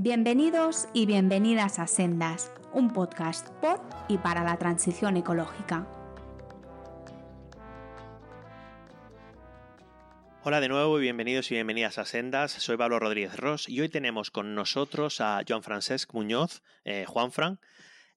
Bienvenidos y bienvenidas a Sendas, un podcast por y para la transición ecológica. Hola de nuevo y bienvenidos y bienvenidas a Sendas. Soy Pablo Rodríguez Ross y hoy tenemos con nosotros a Joan Francesc Muñoz, eh, Juanfran,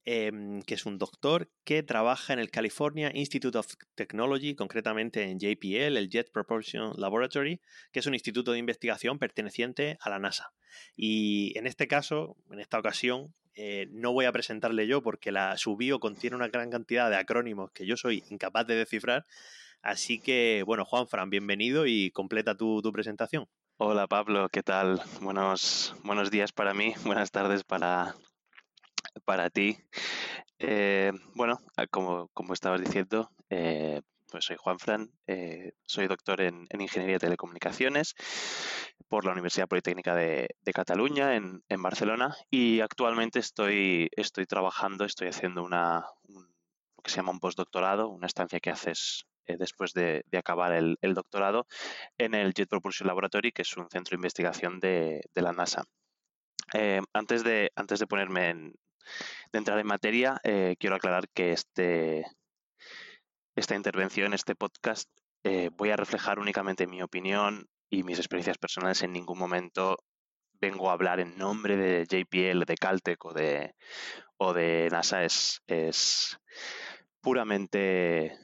Em, que es un doctor que trabaja en el California Institute of Technology, concretamente en JPL, el Jet Propulsion Laboratory, que es un instituto de investigación perteneciente a la NASA. Y en este caso, en esta ocasión, eh, no voy a presentarle yo porque la, su bio contiene una gran cantidad de acrónimos que yo soy incapaz de descifrar. Así que, bueno, Juan Fran, bienvenido y completa tu, tu presentación. Hola Pablo, ¿qué tal? Buenos, buenos días para mí, buenas tardes para, para ti. Eh, bueno, ah, como, como, estabas diciendo, eh, pues soy Juan Fran, eh, soy doctor en, Ingeniería de Telecomunicaciones por la Universidad Politécnica de, Cataluña en, Barcelona y actualmente estoy, estoy trabajando, estoy haciendo una, lo que se llama un postdoctorado, una estancia que haces después de, acabar el, doctorado en el Jet Propulsion Laboratory, que es un centro de investigación de, la NASA. antes, de, antes de ponerme en, de entrar en materia, eh, quiero aclarar que este, esta intervención, este podcast, eh, voy a reflejar únicamente mi opinión y mis experiencias personales. En ningún momento vengo a hablar en nombre de JPL, de Caltech o de, o de NASA. Es, es puramente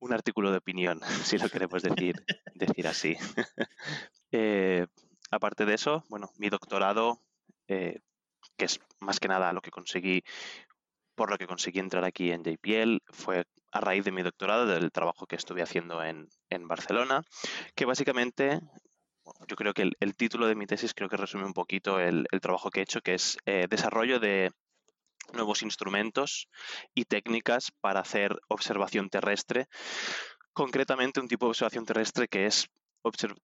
un artículo de opinión, si lo queremos decir, decir así. Eh, aparte de eso, bueno, mi doctorado que es más que nada lo que conseguí, por lo que conseguí entrar aquí en JPL, fue a raíz de mi doctorado, del trabajo que estuve haciendo en, Barcelona, que básicamente yo creo que el, título de mi tesis creo que resume un poquito el, trabajo que he hecho, que es eh, desarrollo de nuevos instrumentos y técnicas para hacer observación terrestre, concretamente un tipo de observación terrestre que es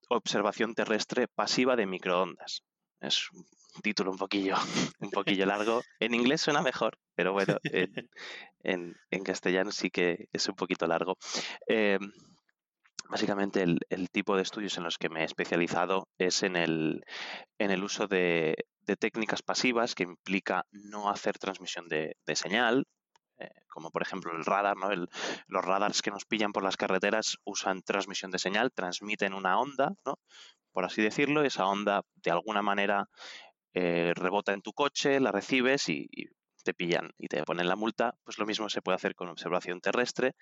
observación terrestre pasiva de microondas. Es un título un poquillo, un poquillo largo. En inglés suena mejor, pero bueno, en, castellano sí que es un poquito largo. Em, básicamente el, tipo de estudios en los que me he especializado es en el, en el uso de, técnicas pasivas que implica no hacer transmisión de, señal, eh, como por ejemplo el radar, ¿no? los radars que nos pillan por las carreteras usan transmisión de señal, transmiten una onda, ¿no? por así decirlo, esa onda de alguna manera eh, rebota en tu coche, la recibes y, te pillan y te ponen la multa, pues lo mismo se puede hacer con observación terrestre,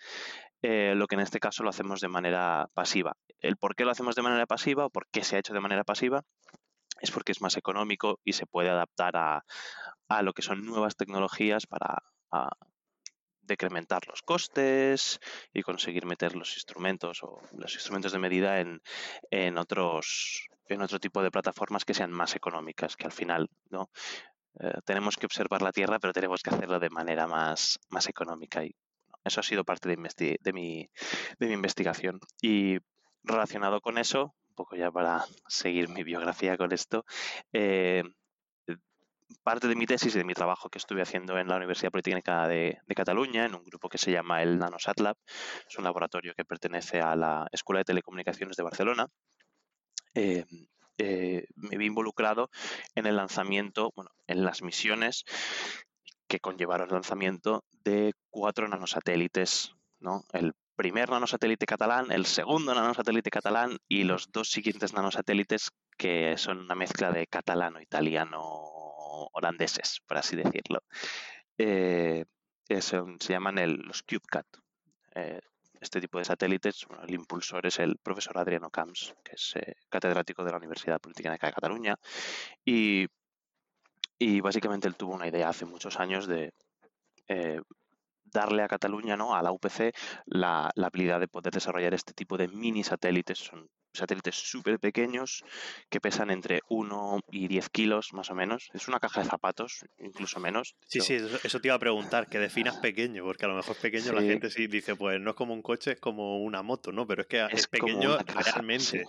eh, lo que en este caso lo hacemos de manera pasiva. El por qué lo hacemos de manera pasiva o por qué se ha hecho de manera pasiva es porque es más económico y se puede adaptar a, lo que son nuevas tecnologías para decrementar los costes y conseguir meter los instrumentos o los instrumentos de medida en, en otros en otro tipo de plataformas que sean más económicas, que al final no eh, tenemos que observar la Tierra, pero tenemos que hacerlo de manera más, más económica. Y eso ha sido parte de, de, mi, de mi investigación. Y relacionado con eso, un poco ya para seguir mi biografía con esto, eh, parte de mi tesis y de mi trabajo que estuve haciendo en la Universidad Politécnica de, Cataluña, en un grupo que se llama el NanoSat Lab, es un laboratorio que pertenece a la Escuela de Telecomunicaciones de Barcelona. Eh, eh, me vi involucrado en el lanzamiento, bueno, en las misiones que conllevaron el lanzamiento de cuatro nanosatélites, ¿no? El primer nanosatélite catalán, el segundo nanosatélite catalán y los dos siguientes nanosatélites que son una mezcla de catalano-italiano holandeses, por así decirlo. Eh, se llaman los CubeCat. Eh, este tipo de satélites, el impulsor es el profesor Adriano Camps, que es eh, catedrático de la Universidad Política de Cataluña. Y, básicamente él tuvo una idea hace muchos años de darle a Cataluña, ¿no? a la UPC, la, la, habilidad de poder desarrollar este tipo de mini satélites. Son satélites súper pequeños que pesan entre 1 y 10 kilos más o menos. Es una caja de zapatos, incluso menos. Sí, sí, eso, te iba a preguntar, que definas pequeño, porque a lo mejor pequeño la gente sí dice, pues no es como un coche, es como una moto, ¿no? Pero es que es, pequeño realmente.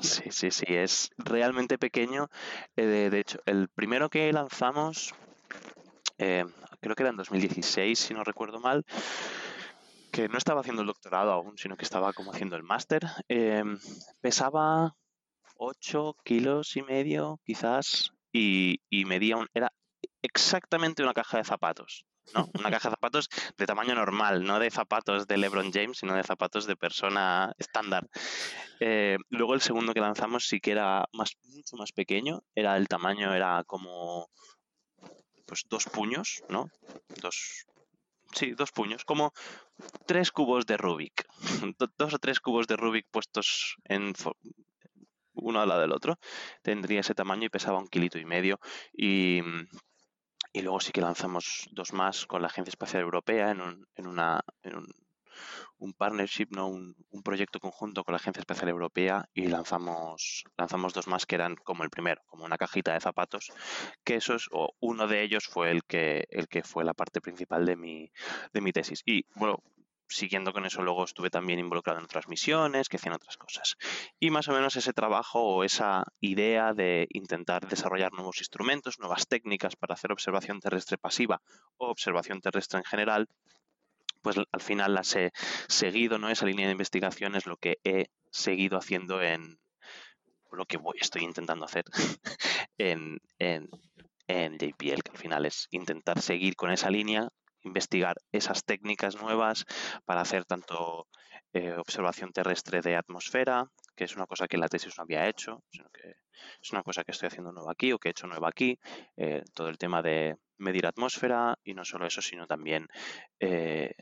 Sí. sí. sí, es realmente pequeño. Eh, de, hecho, el primero que lanzamos, eh, creo que era en 2016, si no recuerdo mal, que no estaba haciendo el doctorado aún, sino que estaba como haciendo el máster, eh, pesaba 8 kilos y medio, quizás, y, y medía un, era exactamente una caja de zapatos. ¿no? Una caja de zapatos de tamaño normal, no de zapatos de LeBron James, sino de zapatos de persona estándar. Eh, luego el segundo que lanzamos sí que era más, mucho más pequeño, era el tamaño, era como pues dos puños, ¿no? Dos, sí, dos puños, como tres cubos de Rubik, dos o tres cubos de Rubik puestos en uno al lado del otro, tendría ese tamaño y pesaba un kilito y medio. Y y luego sí que lanzamos dos más con la Agencia Espacial Europea en un, en una, en un, un partnership, ¿no? Un, un, proyecto conjunto con la Agencia Espacial Europea y lanzamos, lanzamos dos más que eran como el primero, como una cajita de zapatos, que esos, o uno de ellos fue el que, el que fue la parte principal de mi, de mi tesis. Y bueno, siguiendo con eso, luego estuve también involucrado en otras misiones que hacían otras cosas. Y más o menos ese trabajo o esa idea de intentar desarrollar nuevos instrumentos, nuevas técnicas para hacer observación terrestre pasiva o observación terrestre en general, pues al final las he seguido, ¿no? Esa línea de investigación es lo que he seguido haciendo en lo que voy, estoy intentando hacer en, en, en JPL, que al final es intentar seguir con esa línea, investigar esas técnicas nuevas para hacer tanto eh, observación terrestre de atmósfera, que es una cosa que la tesis no había hecho, sino que es una cosa que estoy haciendo nueva aquí o que he hecho nueva aquí, eh, todo el tema de medir atmósfera y no solo eso, sino también eh,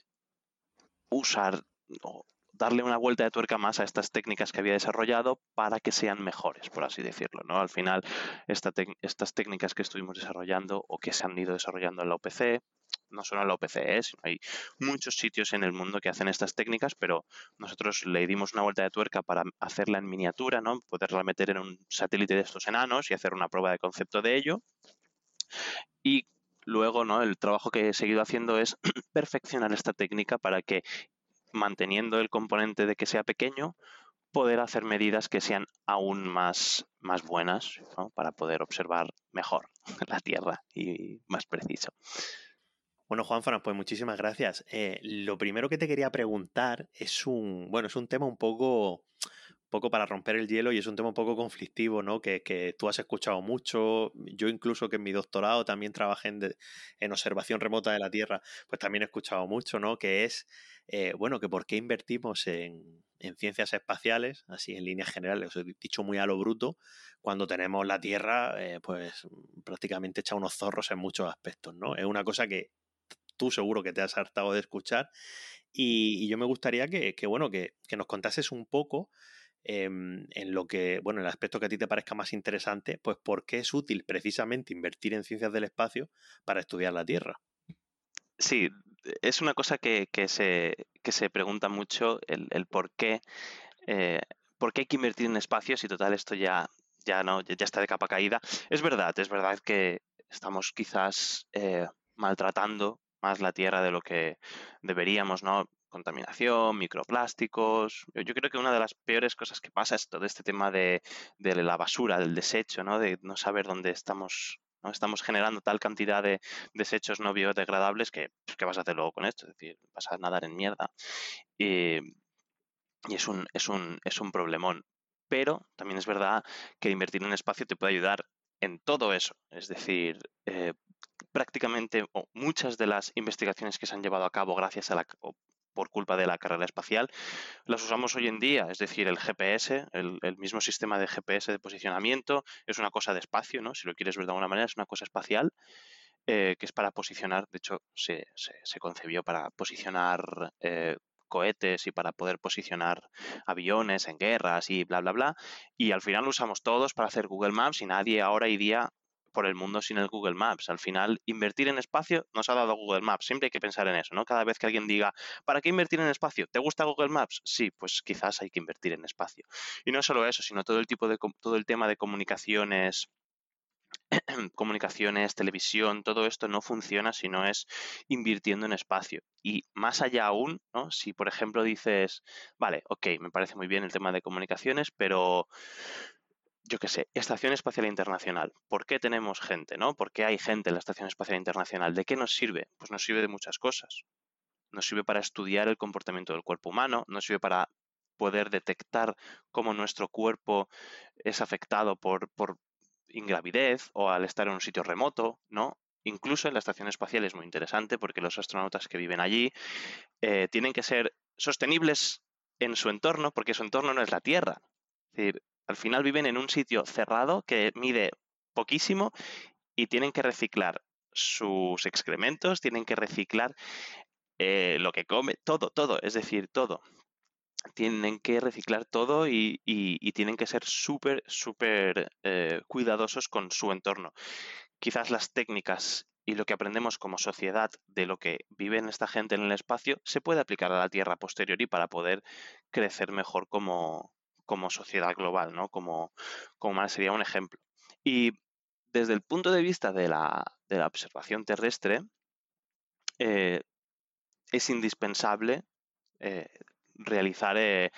usar o darle una vuelta de tuerca más a estas técnicas que había desarrollado para que sean mejores, por así decirlo. ¿no? Al final, esta estas técnicas que estuvimos desarrollando o que se han ido desarrollando en la OPC, no solo en la OPC, ¿eh? sino hay muchos sitios en el mundo que hacen estas técnicas, pero nosotros le dimos una vuelta de tuerca para hacerla en miniatura, ¿no? poderla meter en un satélite de estos enanos y hacer una prueba de concepto de ello. Y luego, ¿no? El trabajo que he seguido haciendo es perfeccionar esta técnica para que manteniendo el componente de que sea pequeño, poder hacer medidas que sean aún más, más buenas para poder observar mejor la Tierra y más preciso. Bueno, Juanfran, pues muchísimas gracias. Eh, lo primero que te quería preguntar es un, bueno, es un tema un poco, poco para romper el hielo y es un tema un poco conflictivo, ¿no? Que, que tú has escuchado mucho. Yo incluso que en mi doctorado también trabajé en, en observación remota de la Tierra, pues también he escuchado mucho, ¿no? Que es eh, bueno, que por qué invertimos en, ciencias espaciales, así en líneas generales, dicho muy a lo bruto, cuando tenemos la Tierra, eh, pues prácticamente hecha unos zorros en muchos aspectos, ¿no? Es una cosa que tú seguro que te has hartado de escuchar y, yo me gustaría que, bueno, que, nos contases un poco en lo que, bueno, el aspecto que a ti te parezca más interesante, pues por qué es útil precisamente invertir en ciencias del espacio para estudiar la Tierra. Sí, es una cosa que, se, se pregunta mucho el, por qué. Eh, ¿Por qué hay que invertir en espacios y total esto ya, ya no ya está de capa caída? Es verdad, es verdad que estamos quizás eh, maltratando más la Tierra de lo que deberíamos, ¿no? Contaminación, microplásticos. Yo, creo que una de las peores cosas que pasa es todo este tema de, la basura, del desecho, ¿no? De no saber dónde estamos Estamos generando tal cantidad de desechos no biodegradables que, pues, ¿qué vas a hacer luego con esto? Es decir, vas a nadar en mierda. Y, es, un, es, un, es un problemón. Pero también es verdad que invertir en espacio te puede ayudar en todo eso. Es decir, eh, prácticamente muchas de las investigaciones que se han llevado a cabo gracias a la, por culpa de la carrera espacial, las usamos hoy en día, es decir, el GPS, el, mismo sistema de GPS de posicionamiento, es una cosa de espacio, ¿no? Si lo quieres ver de alguna manera, es una cosa espacial. Eh, que es para posicionar, de hecho se, se, concebió para posicionar eh, cohetes y para poder posicionar aviones en guerras y bla, bla, bla. Y al final lo usamos todos para hacer Google Maps y nadie ahora y día por el mundo sin el Google Maps. Al final, invertir en espacio nos ha dado Google Maps. Siempre hay que pensar en eso, ¿no? Cada vez que alguien diga, ¿para qué invertir en espacio? ¿Te gusta Google Maps? Sí, pues quizás hay que invertir en espacio. Y no solo eso, sino todo el tipo de todo el tema de comunicaciones comunicaciones, televisión, todo esto no funciona si no es invirtiendo en espacio. Y más allá aún, ¿no? si por ejemplo dices, vale, ok, me parece muy bien el tema de comunicaciones, pero yo qué sé, Estación Espacial Internacional. ¿Por qué tenemos gente, no? ¿Por qué hay gente en la Estación Espacial Internacional? ¿De qué nos sirve? Pues nos sirve de muchas cosas. Nos sirve para estudiar el comportamiento del cuerpo humano, nos sirve para poder detectar cómo nuestro cuerpo es afectado por, por ingravidez o al estar en un sitio remoto, ¿no? Incluso en la estación espacial es muy interesante porque los astronautas que viven allí eh, tienen que ser sostenibles en su entorno porque su entorno no es la Tierra. Es decir, al final viven en un sitio cerrado que mide poquísimo y tienen que reciclar sus excrementos, tienen que reciclar eh, lo que come, todo, todo, es decir, todo. Tienen que reciclar todo y, tienen que ser súper, súper eh, cuidadosos con su entorno. Quizás las técnicas y lo que aprendemos como sociedad de lo que vive esta gente en el espacio se puede aplicar a la Tierra posteriori para poder crecer mejor como, como sociedad global, ¿no? Como, como sería un ejemplo. Y desde el punto de vista de la, observación terrestre, eh, es indispensable eh, realizar eh,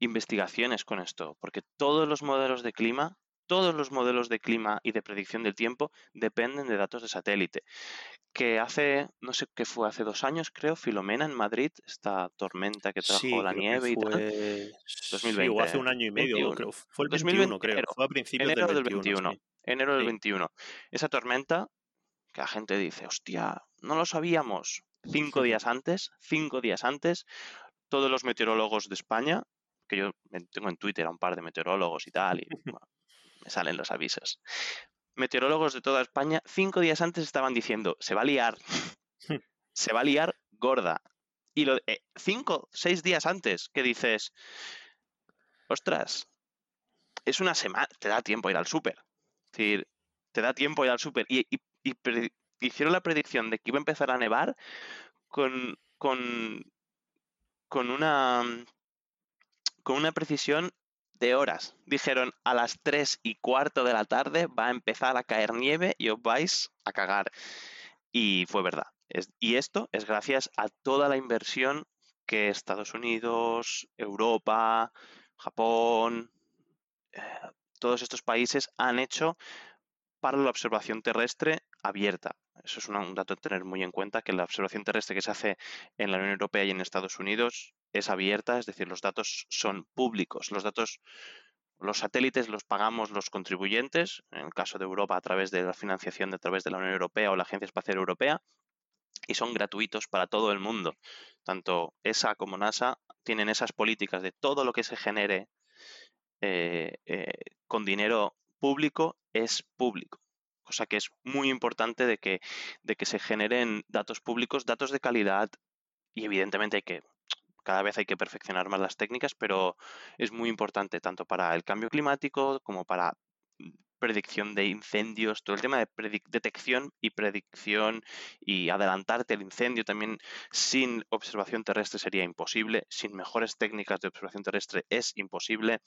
investigaciones con esto, porque todos los modelos de clima, todos los modelos de clima y de predicción del tiempo dependen de datos de satélite. Que hace, no sé qué fue, hace dos años creo, Filomena en Madrid, esta tormenta que trajo la nieve y tal. 2020. Sí, hace un año y medio, creo. Fue el 21, creo. Fue a principios del 21 enero del 21. Esa tormenta, que la gente dice, hostia, no lo sabíamos. Cinco días antes, cinco días antes, todos los meteorólogos de España, que yo tengo en Twitter a un par de meteorólogos y tal, y salen los avisos. Meteorólogos de toda España, cinco días antes estaban diciendo, se va a liar, se va a liar gorda. Y lo, eh, cinco, seis días antes, que dices, ostras, es una semana, te da tiempo a ir al súper. Es decir, te da tiempo ir al súper. Y, hicieron la predicción de que iba a empezar a nevar con, con, con una con una precisión de horas. Dijeron a las 3 y cuarto de la tarde va a empezar a caer nieve y os vais a cagar. Y fue verdad. y esto es gracias a toda la inversión que Estados Unidos, Europa, Japón, eh, todos estos países han hecho para la observación terrestre abierta. Eso es un dato a tener muy en cuenta, que la observación terrestre que se hace en la Unión Europea y en Estados Unidos es abierta, es decir, los datos son públicos. Los datos, los satélites los pagamos los contribuyentes, en el caso de Europa a través de la financiación de a través de la Unión Europea o la Agencia Espacial Europea, y son gratuitos para todo el mundo. Tanto ESA como NASA tienen esas políticas de todo lo que se genere eh, eh, con dinero público es público. Cosa que es muy importante de que, de que se generen datos públicos, datos de calidad y evidentemente hay que cada vez hay que perfeccionar más las técnicas, pero es muy importante tanto para el cambio climático como para mm, predicción de incendios, todo el tema de detección y predicción y adelantarte el incendio también sin observación terrestre sería imposible, sin mejores técnicas de observación terrestre es imposible.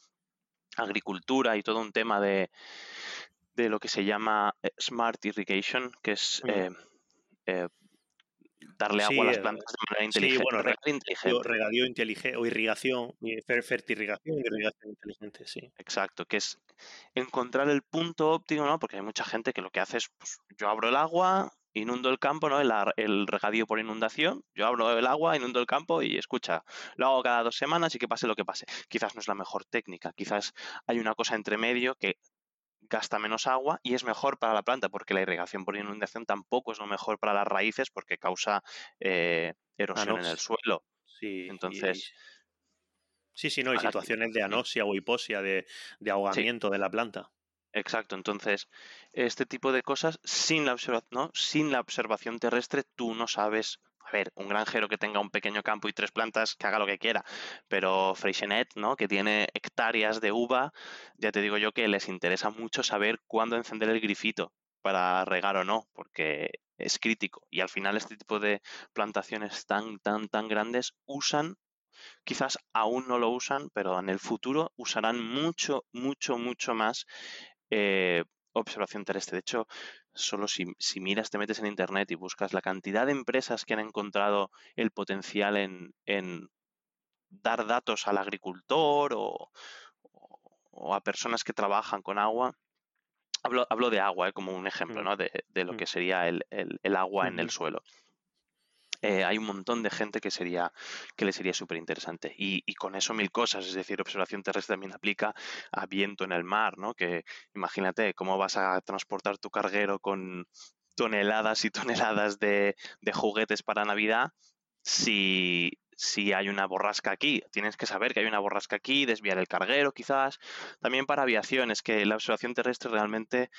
Agricultura y todo un tema de, de lo que se llama eh, smart irrigation, que es eh, eh, darle agua a las plantas de manera inteligente. Sí, bueno, regadío, inteligente o irrigación, fertirrigación y irrigación inteligente, sí. Exacto, que es encontrar el punto óptimo, ¿no? Porque hay mucha gente que lo que hace es, pues, yo abro el agua, inundo el campo, ¿no? El, el, regadío por inundación, yo abro el agua, inundo el campo y escucha, lo hago cada dos semanas y que pase lo que pase. Quizás no es la mejor técnica, quizás hay una cosa entre medio que gasta menos agua y es mejor para la planta porque la irrigación por inundación tampoco es lo mejor para las raíces porque causa eh, erosión en el suelo. Sí, entonces... Sí, sí, no, hay situaciones de anoxia o hiposia, de, ahogamiento de la planta. Exacto, entonces este tipo de cosas sin la, ¿no? sin la observación terrestre tú no sabes a ver, un granjero que tenga un pequeño campo y tres plantas, que haga lo que quiera, pero Freixenet, ¿no? que tiene hectáreas de uva, ya te digo yo que les interesa mucho saber cuándo encender el grifito para regar o no, porque es crítico. Y al final este tipo de plantaciones tan, tan, tan grandes usan, quizás aún no lo usan, pero en el futuro usarán mucho, mucho, mucho más eh, observación terrestre. De hecho, solo si, miras, te metes en Internet y buscas la cantidad de empresas que han encontrado el potencial en, dar datos al agricultor o, a personas que trabajan con agua. Hablo, hablo de agua eh, como un ejemplo mm. ¿no? de, lo mm. que sería el, agua en el suelo. Eh, hay un montón de gente que sería que le sería súper interesante. Y, con eso mil cosas, es decir, observación terrestre también aplica a viento en el mar, ¿no? Que imagínate cómo vas a transportar tu carguero con toneladas y toneladas de, de juguetes para Navidad si, si hay una borrasca aquí. Tienes que saber que hay una borrasca aquí, desviar el carguero quizás. También para aviación, es que la observación terrestre realmente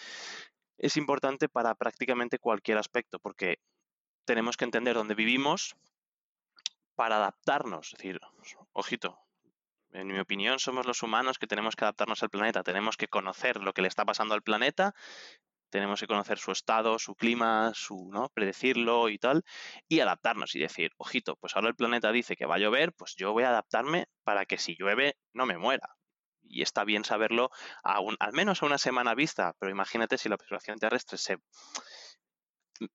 es importante para prácticamente cualquier aspecto, porque tenemos que entender dónde vivimos para adaptarnos. Es decir, ojito, en mi opinión, somos los humanos que tenemos que adaptarnos al planeta. Tenemos que conocer lo que le está pasando al planeta, tenemos que conocer su estado, su clima, su, ¿no? predecirlo y tal, y adaptarnos y decir, ojito, pues ahora el planeta dice que va a llover, pues yo voy a adaptarme para que si llueve no me muera. Y está bien saberlo al menos a una semana vista, pero imagínate si la observación terrestre se,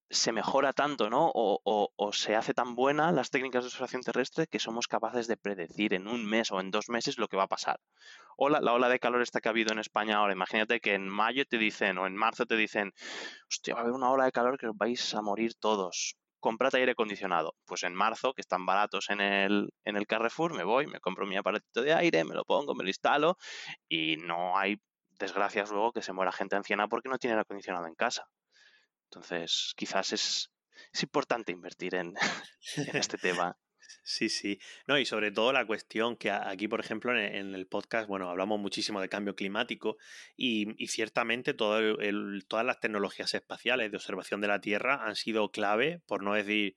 se mejora tanto, ¿no? O, se hace tan buena las técnicas de observación terrestre que somos capaces de predecir en un mes o en dos meses lo que va a pasar. O la, ola de calor esta que ha habido en España ahora. Imagínate que en mayo te dicen o en marzo te dicen, hostia, va a haber una ola de calor que os vais a morir todos. Comprad aire acondicionado. Pues en marzo, que están baratos en el, en el Carrefour, me voy, me compro mi aparatito de aire, me lo pongo, me lo instalo y no hay desgracias luego que se muera gente anciana porque no tiene aire acondicionado en casa. Entonces, quizás es, importante invertir en, este tema. Sí, sí. No, y sobre todo la cuestión que aquí, por ejemplo, en, el podcast, bueno, hablamos muchísimo de cambio climático y, ciertamente todas las tecnologías espaciales de observación de la Tierra han sido clave, por no decir,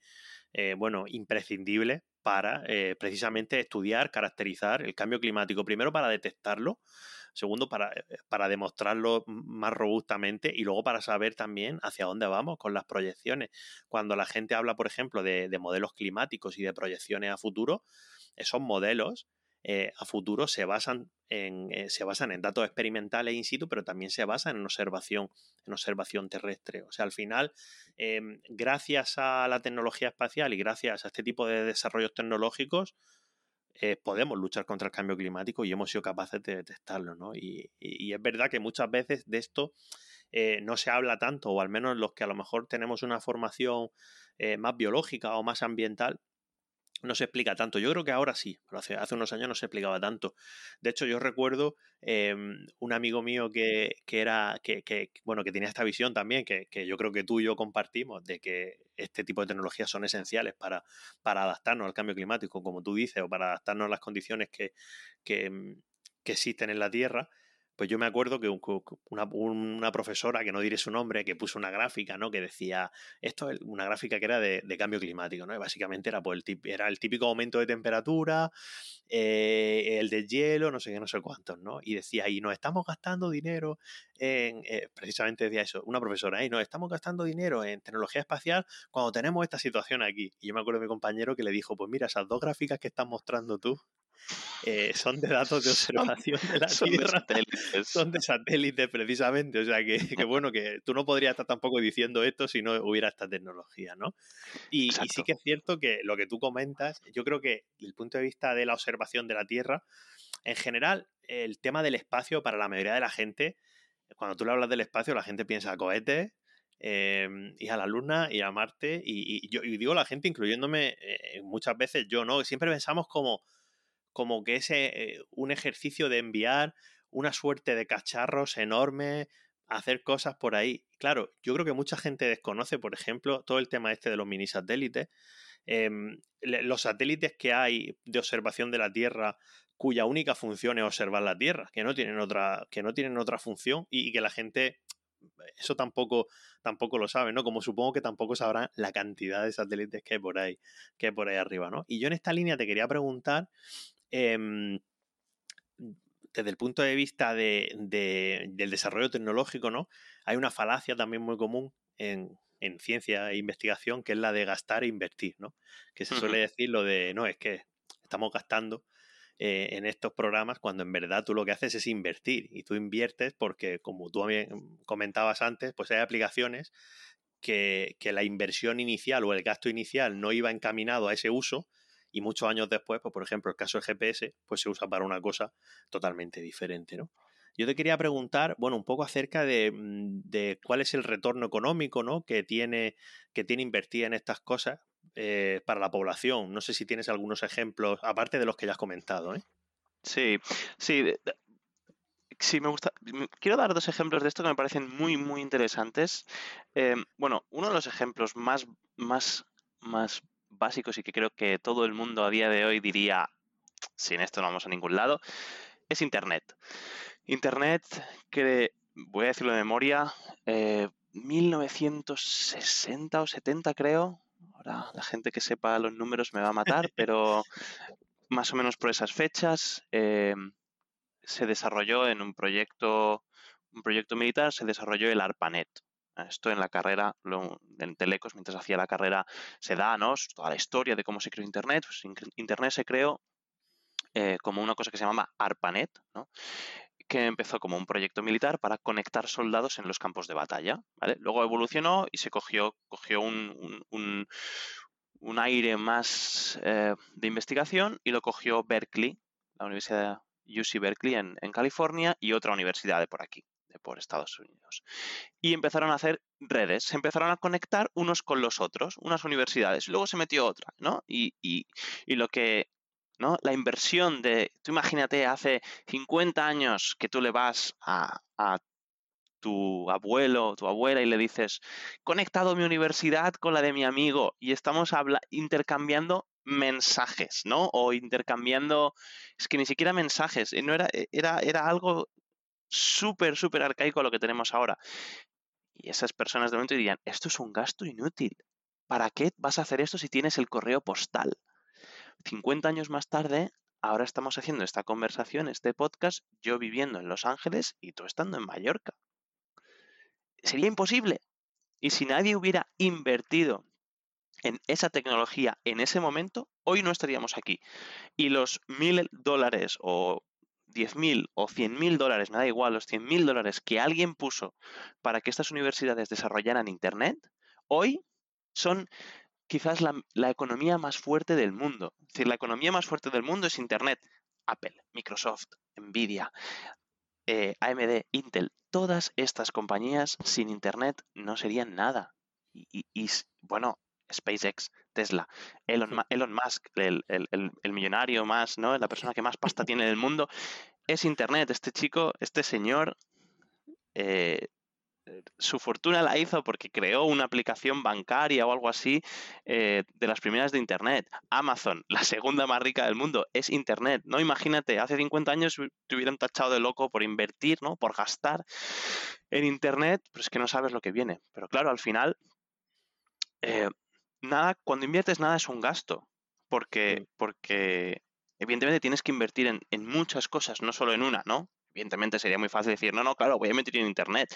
eh, bueno, imprescindibles para eh, precisamente estudiar, caracterizar el cambio climático. Primero para detectarlo, Segundo, para, eh, para demostrarlo más robustamente y luego para saber también hacia dónde vamos con las proyecciones. Cuando la gente habla, por ejemplo, de, modelos climáticos y de proyecciones a futuro, esos modelos eh, a futuro se basan en, eh, se basan en datos experimentales in situ, pero también se basan en observación, en observación terrestre. O sea, al final, em, gracias a la tecnología espacial y gracias a este tipo de desarrollos tecnológicos, eh, podemos luchar contra el cambio climático y hemos sido capaces de detectarlo, ¿no? Y, es verdad que muchas veces de esto eh, no se habla tanto, o al menos los que a lo mejor tenemos una formación eh, más biológica o más ambiental, no se explica tanto. Yo creo que ahora sí, pero hace, unos años no se explicaba tanto. De hecho, yo recuerdo em, un amigo mío que, era, que, bueno, que tenía esta visión también, que, yo creo que tú y yo compartimos, de que este tipo de tecnologías son esenciales para, para adaptarnos al cambio climático, como tú dices, o para adaptarnos a las condiciones que, que existen en la Tierra pues yo me acuerdo que una, profesora, que no diré su nombre, que puso una gráfica, ¿no? Que decía, esto es una gráfica que era de, cambio climático, ¿no? Y básicamente era, pues, el, era el típico aumento de temperatura, eh, el de hielo, no sé qué, no sé cuántos, ¿no? Y decía, y nos estamos gastando dinero en, eh, precisamente decía eso, una profesora, y nos estamos gastando dinero en tecnología espacial cuando tenemos esta situación aquí. Y yo me acuerdo de mi compañero que le dijo, pues mira, esas dos gráficas que estás mostrando tú, eh, son de datos de observación de la son Tierra. De satélites. Son de satélites, precisamente. O sea, que, bueno, que tú no podrías estar tampoco diciendo esto si no hubiera esta tecnología, ¿no? Y, sí que es cierto que lo que tú comentas, yo creo que desde el punto de vista de la observación de la Tierra, en general, el tema del espacio para la mayoría de la gente, cuando tú le hablas del espacio, la gente piensa cohetes, eh, y a la Luna y a Marte. Y, yo digo la gente, incluyéndome eh, muchas veces yo, ¿no? Siempre pensamos como como que es eh, un ejercicio de enviar una suerte de cacharros enormes, hacer cosas por ahí. Claro, yo creo que mucha gente desconoce, por ejemplo, todo el tema este de los mini satélites. Em, los satélites que hay de observación de la Tierra cuya única función es observar la Tierra, que no tienen otra, que no tienen otra función y, que la gente eso tampoco, tampoco lo sabe, ¿no? Como supongo que tampoco sabrán la cantidad de satélites que hay por ahí, que hay por ahí arriba, ¿no? Y yo en esta línea te quería preguntar Em, desde el punto de vista de, del desarrollo tecnológico, ¿no? Hay una falacia también muy común en, ciencia e investigación que es la de gastar e invertir, ¿no? Que se suele decir lo de, no, es que estamos gastando eh, en estos programas cuando en verdad tú lo que haces es invertir y tú inviertes porque, como tú comentabas antes, pues hay aplicaciones que, que la inversión inicial o el gasto inicial no iba encaminado a ese uso, y muchos años después, pues por ejemplo, el caso del GPS, pues se usa para una cosa totalmente diferente, ¿no? Yo te quería preguntar, bueno, un poco acerca de, mm, cuál es el retorno económico, ¿no? Que tiene, que tiene invertir en estas cosas. eh, para la población. No sé si tienes algunos ejemplos, aparte de los que ya has comentado. ¿eh? Sí, sí. Sí, me gusta. Quiero dar dos ejemplos de esto que me parecen muy, muy interesantes. Em, bueno, uno de los ejemplos más, más, más básicos y que creo que todo el mundo a día de hoy diría, sin esto no vamos a ningún lado, es Internet. Internet, que voy a decirlo de memoria, 1960 eh, o 70 creo. Ahora la gente que sepa los números me va a matar, pero más o menos por esas fechas eh, se desarrolló en un proyecto, un proyecto militar, se desarrolló el ARPANET. Esto en la carrera, en Telecos, mientras hacía la carrera, se da, ¿no? Toda la historia de cómo se creó Internet. Pues Internet se creó eh, como una cosa que se llama ARPANET, que empezó como un proyecto militar para conectar soldados en los campos de batalla. Luego evolucionó y se cogió, cogió un, un, aire más eh, de investigación y lo cogió Berkeley, la Universidad UC Berkeley en, California y otra universidad de por aquí, por Estados Unidos. Y empezaron a hacer redes, se empezaron a conectar unos con los otros, unas universidades. Luego se metió otra, ¿no? Y, y, y lo que ¿no? La inversión de, tú imagínate, hace 50 años que tú le vas a, tu abuelo, tu abuela y le dices, conectado mi universidad con la de mi amigo y estamos intercambiando mensajes, ¿no? O intercambiando, es que ni siquiera mensajes, eh, no era, eh, era, era algo súper, súper arcaico lo que tenemos ahora. Y esas personas de momento dirían, esto es un gasto inútil. ¿Para qué vas a hacer esto si tienes el correo postal? 50 años más tarde, ahora estamos haciendo esta conversación, este podcast, yo viviendo en Los Ángeles y tú estando en Mallorca. Sería imposible. Y si nadie hubiera invertido en esa tecnología en ese momento, hoy no estaríamos aquí. Y los mil dólares o diez mil o cien mil dólares, me da igual, los cien mil dólares que alguien puso para que estas universidades desarrollaran Internet, hoy son quizás la, economía más fuerte del mundo. Es decir, la economía más fuerte del mundo es Internet. Apple, Microsoft, Nvidia, eh, AMD, Intel, todas estas compañías sin Internet no serían nada. Y, bueno, SpaceX, Tesla, Elon, Musk, el, millonario más, ¿no? La persona que más pasta tiene en el mundo, es Internet. Este chico, este señor, eh, su fortuna la hizo porque creó una aplicación bancaria o algo así eh, de las primeras de Internet. Amazon, la segunda más rica del mundo, es Internet. No imagínate, hace 50 años te hubieran tachado de loco por invertir, ¿no? por gastar en Internet, pero es que no sabes lo que viene. Pero claro, al final, eh, nada, cuando inviertes nada es un gasto, porque, porque evidentemente tienes que invertir en, en muchas cosas, no solo en una, ¿no? Evidentemente sería muy fácil decir, no, no, claro, voy a invertir en Internet.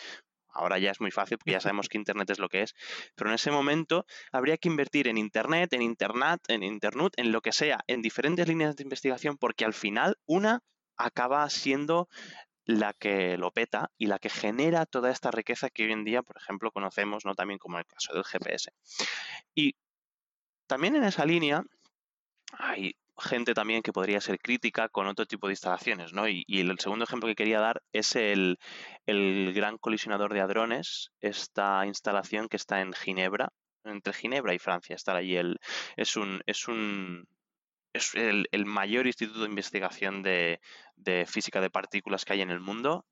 Ahora ya es muy fácil porque ya sabemos que Internet es lo que es. Pero en ese momento habría que invertir en Internet, en Internet, en Internet, en lo que sea, en diferentes líneas de investigación, porque al final una acaba siendo la que lo peta y la que genera toda esta riqueza que hoy en día, por ejemplo, conocemos, ¿no? También como el caso del GPS. Y también en esa línea hay gente también que podría ser crítica con otro tipo de instalaciones, ¿no? Y, el segundo ejemplo que quería dar es el, gran colisionador de hadrones, esta instalación que está en Ginebra, entre Ginebra y Francia, está allí el, es un, es un es el, mayor instituto de investigación de, de, física de partículas que hay en el mundo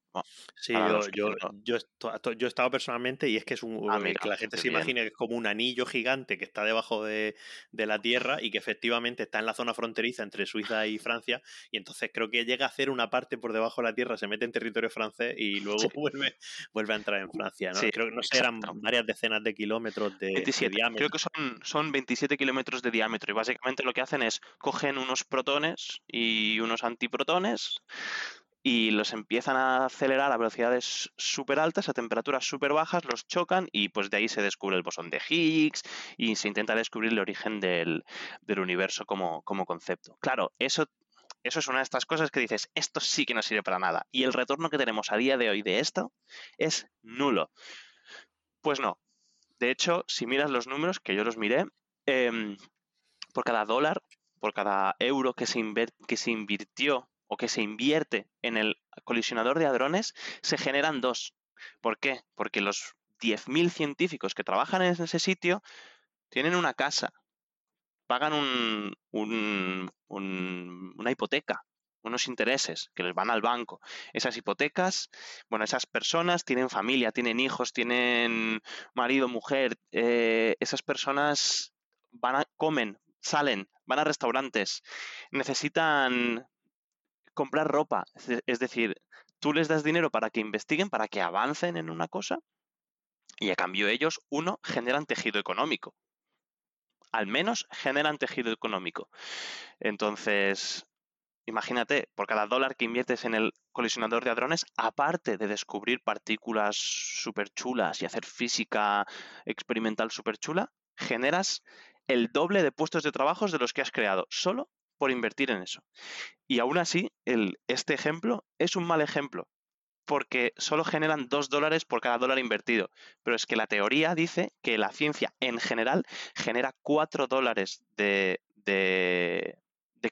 sí, yo, yo, yo, he estado personalmente y es que es un ah, que la gente se imagina que es como un anillo gigante que está debajo de, la Tierra y que efectivamente está en la zona fronteriza entre Suiza y Francia y entonces creo que llega a hacer una parte por debajo de la Tierra, se mete en territorio francés y luego vuelve, vuelve a entrar en Francia. ¿no? creo que no sé, eran varias decenas de kilómetros de, diámetro. Creo que son, son 27 kilómetros de diámetro y básicamente lo que hacen es cogen unos protones y unos antiprotones y los empiezan a acelerar a velocidades súper altas, a temperaturas súper bajas, los chocan y pues de ahí se descubre el bosón de Higgs y se intenta descubrir el origen del, universo como, como, concepto. Claro, eso, eso es una de estas cosas que dices, esto sí que no sirve para nada. Y el retorno que tenemos a día de hoy de esto es nulo. Pues no. De hecho, si miras los números, que yo los miré, em, por cada dólar, por cada euro que se, que se invirtió o que se invierte en el colisionador de hadrones, se generan dos. ¿Por qué? Porque los 10.000 científicos que trabajan en ese sitio tienen una casa pagan un, una hipoteca, unos intereses que les van al banco. Esas hipotecas, bueno, esas personas tienen familia, tienen hijos, tienen marido, mujer, eh, esas personas van a, comen, salen, van a restaurantes, necesitan comprar ropa, es decir, tú les das dinero para que investiguen, para que avancen en una cosa, y a cambio ellos, uno, generan tejido económico. Al menos generan tejido económico. Entonces, imagínate, por cada dólar que inviertes en el colisionador de hadrones, aparte de descubrir partículas súper chulas y hacer física experimental súper chula, generas el doble de puestos de trabajo de los que has creado, solo por invertir en eso. Y aún así, este ejemplo es un mal ejemplo, porque solo generan dos dólares por cada dólar invertido. Pero es que la teoría dice que la ciencia en general genera cuatro dólares de, de,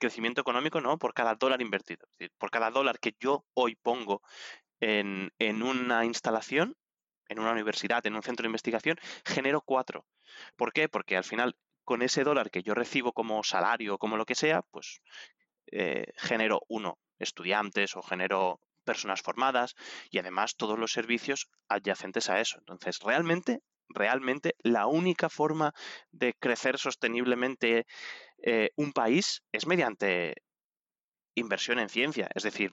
crecimiento económico ¿no? por cada dólar invertido. Es decir, por cada dólar que yo hoy pongo en, en una instalación, en una universidad, en un centro de investigación, genero cuatro. ¿Por qué? Porque al final con ese dólar que yo recibo como salario o como lo que sea, pues eh, genero uno, estudiantes o genero personas formadas y además todos los servicios adyacentes a eso. Entonces, realmente, realmente la única forma de crecer sosteniblemente eh, un país es mediante inversión en ciencia. Es decir,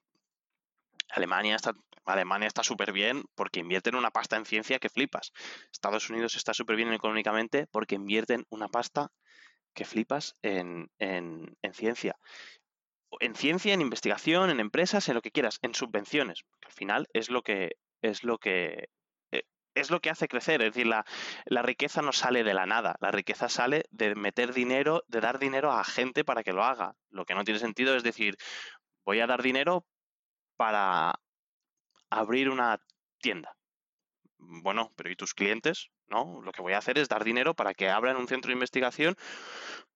Alemania está Alemania está súper bien porque invierten una pasta en ciencia que flipas. Estados Unidos está súper bien económicamente porque invierten una pasta que flipas en, ciencia. En ciencia, en investigación, en empresas, en lo que quieras, en subvenciones. al final es lo que es lo que eh, es lo que hace crecer. Es decir, la, la, riqueza no sale de la nada. La riqueza sale de meter dinero, de dar dinero a gente para que lo haga. Lo que no tiene sentido es decir, voy a dar dinero para abrir una tienda. Bueno, pero ¿y tus clientes? No, lo que voy a hacer es dar dinero para que abran un centro de investigación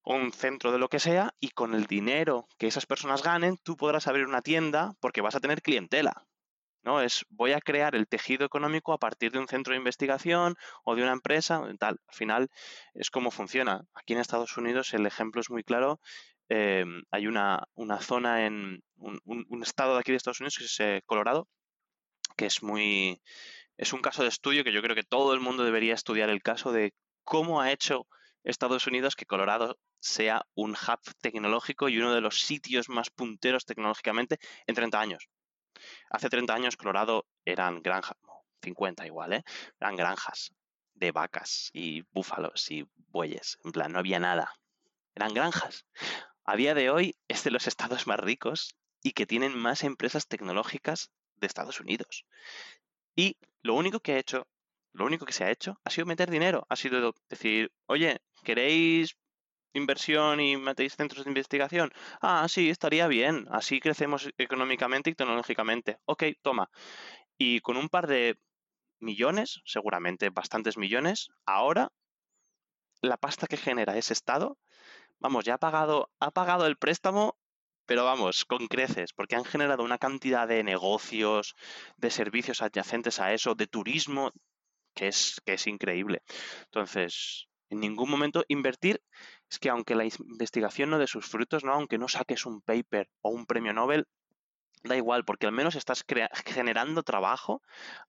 o un centro de lo que sea y con el dinero que esas personas ganen tú podrás abrir una tienda porque vas a tener clientela. ¿no? Es voy a crear el tejido económico a partir de un centro de investigación o de una empresa, tal. Al final es como funciona. Aquí en Estados Unidos el ejemplo es muy claro. Eh, hay una, zona en un, un, estado de aquí de Estados Unidos que es eh, Colorado, que es muy... Es un caso de estudio que yo creo que todo el mundo debería estudiar el caso de cómo ha hecho Estados Unidos que Colorado sea un hub tecnológico y uno de los sitios más punteros tecnológicamente en 30 años. Hace 30 años Colorado eran granjas, 50 igual, ¿eh? Eran granjas de vacas y búfalos y bueyes. En plan, no había nada. Eran granjas. A día de hoy es de los estados más ricos y que tienen más empresas tecnológicas de Estados Unidos. Y lo único que ha hecho, lo único que se ha hecho ha sido meter dinero, ha sido decir, oye, ¿queréis inversión y metéis centros de investigación? Ah, sí, estaría bien, así crecemos económicamente y tecnológicamente. Ok, toma. Y con un par de millones, seguramente bastantes millones, ahora la pasta que genera ese Estado, vamos, ya ha pagado, ha pagado el préstamo pero vamos, con creces, porque han generado una cantidad de negocios, de servicios adyacentes a eso, de turismo, que es, que es increíble. Entonces, en ningún momento invertir es que aunque la investigación no dé sus frutos, ¿no? aunque no saques un paper o un premio Nobel, da igual, porque al menos estás generando trabajo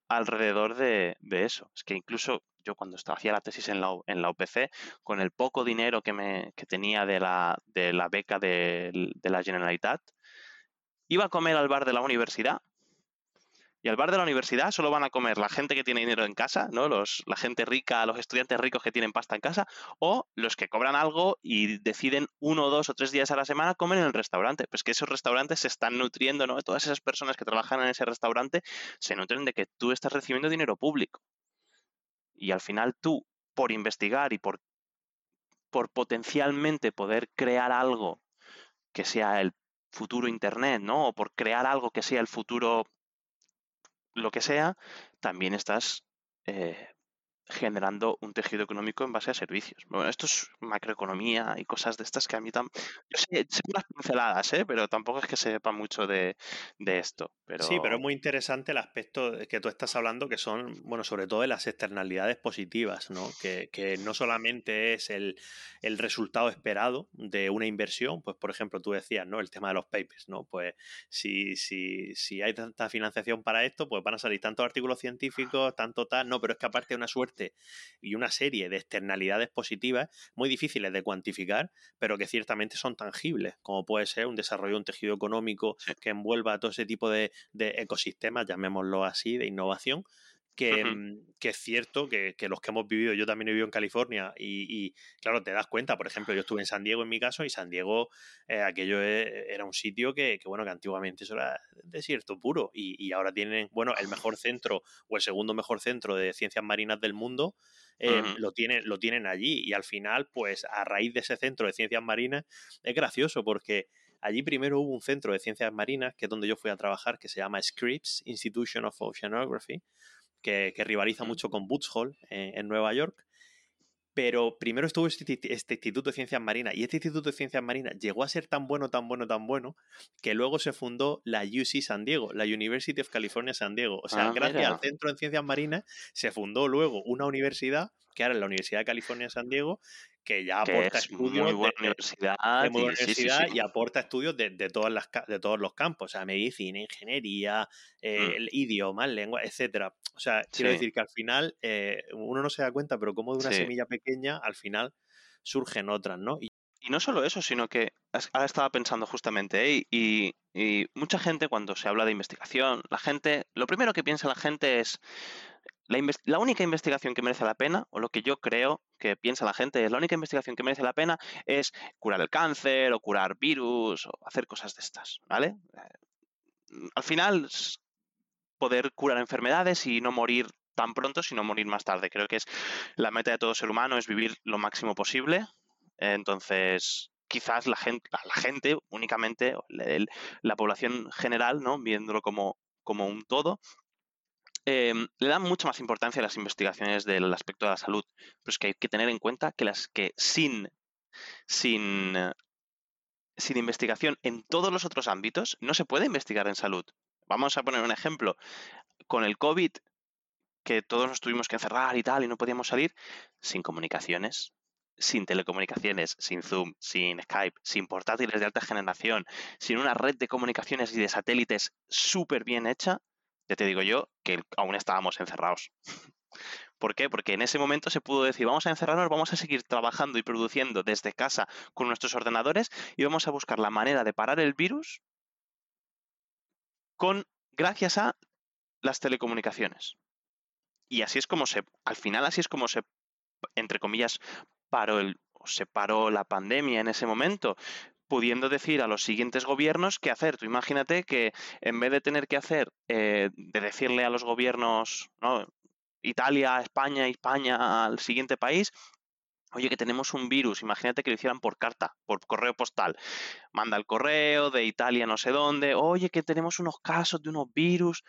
alrededor de, eso. Es que incluso yo cuando estaba, hacía la tesis en la, en la UPC, con el poco dinero que, me, que tenía de la, de la beca de, de la Generalitat, iba a comer al bar de la universidad y al bar de la universidad solo van a comer la gente que tiene dinero en casa, ¿no? Los, la gente rica, los estudiantes ricos que tienen pasta en casa, o los que cobran algo y deciden uno, dos o tres días a la semana comer en el restaurante. Pues que esos restaurantes se están nutriendo, ¿no? Todas esas personas que trabajan en ese restaurante se nutren de que tú estás recibiendo dinero público. Y al final tú, por investigar y por, por potencialmente poder crear algo que sea el futuro Internet, ¿no? O por crear algo que sea el futuro lo que sea, también estás eh, generando un tejido económico en base a servicios. Bueno, esto es macroeconomía y cosas de estas que a mí también... Yo sé, sé unas pinceladas, ¿eh? pero tampoco es que sepa mucho de, esto. Pero... Sí, pero es muy interesante el aspecto que tú estás hablando, que son, bueno, sobre todo de las externalidades positivas, ¿no? Que, que no solamente es el, el, resultado esperado de una inversión, pues por ejemplo, tú decías, ¿no? El tema de los papers, ¿no? Pues si, si, si hay tanta financiación para esto, pues van a salir tantos artículos científicos, tanto tal, no, pero es que aparte de una suerte y una serie de externalidades positivas muy difíciles de cuantificar, pero que ciertamente son tangibles, como puede ser un desarrollo de un tejido económico que envuelva todo ese tipo de, de ecosistemas, llamémoslo así, de innovación, Mm, que, es cierto que, los que hemos vivido, yo también he vivido en California y, claro, te das cuenta, por ejemplo, yo estuve en San Diego en mi caso y San Diego, eh, aquello e, era un sitio que, bueno, que antiguamente eso era desierto puro y, ahora tienen, bueno, el mejor centro o el segundo mejor centro de ciencias marinas del mundo. Eh, lo, tienen, lo tienen allí y al final, pues a raíz de ese centro de ciencias marinas, es gracioso porque allí primero hubo un centro de ciencias marinas, que es donde yo fui a trabajar, que se llama Scripps Institution of Oceanography, que, rivaliza mucho con Boots Hall en, Nueva York. Pero primero estuvo este, este, Instituto de Ciencias Marinas y este Instituto de Ciencias Marinas llegó a ser tan bueno, tan bueno, tan bueno que luego se fundó la UC San Diego, la University of California San Diego. O sea, ah, gracias al Centro de Ciencias Marinas se fundó luego una universidad que era la Universidad de California San Diego, que ya aporta estudios muy buena de, universidad, universidad y aporta estudios de, todas las, de todos los campos, o sea, medicina, ingeniería, eh, mm. idiomas, lengua, etcétera. O sea, quiero decir que al final eh, uno no se da cuenta, pero como de una semilla pequeña, al final surgen otras, ¿no? Y, no solo eso, sino que ahora estaba pensando justamente, ¿eh? y, y mucha gente cuando se habla de investigación, la gente, lo primero que piensa la gente es la, única investigación que merece la pena, o lo que yo creo que piensa la gente, es la única investigación que merece la pena es curar el cáncer o curar virus o hacer cosas de estas, ¿vale? Eh, al final, poder curar enfermedades y no morir tan pronto, sino morir más tarde. Creo que es la meta de todo ser humano, es vivir lo máximo posible. Entonces, quizás la gente, la gente únicamente, la población general, ¿no? Viéndolo como, como un todo, Em, le dan mucha más importancia a las investigaciones del aspecto de la salud, pero es que hay que tener en cuenta que las que sin, sin, sin investigación en todos los otros ámbitos no se puede investigar en salud. Vamos a poner un ejemplo. Con el COVID, que todos nos tuvimos que encerrar y tal, y no podíamos salir, sin comunicaciones, sin telecomunicaciones, sin Zoom, sin Skype, sin portátiles de alta generación, sin una red de comunicaciones y de satélites súper bien hecha, ya te digo yo que aún estábamos encerrados. ¿Por qué? Porque en ese momento se pudo decir, vamos a encerrarnos, vamos a seguir trabajando y produciendo desde casa con nuestros ordenadores y vamos a buscar la manera de parar el virus con gracias a las telecomunicaciones. Y así es como se, al final así es como se, entre comillas, paró el, se paró la pandemia en ese momento, pudiendo decir a los siguientes gobiernos qué hacer. Tú imagínate que en vez de tener que hacer, eh, de decirle a los gobiernos, ¿no? Italia, España, España al siguiente país, Oye, que tenemos un virus, imagínate que lo hicieran por carta, por correo postal. Manda el correo de Italia no sé dónde. Oye, que tenemos unos casos de unos virus.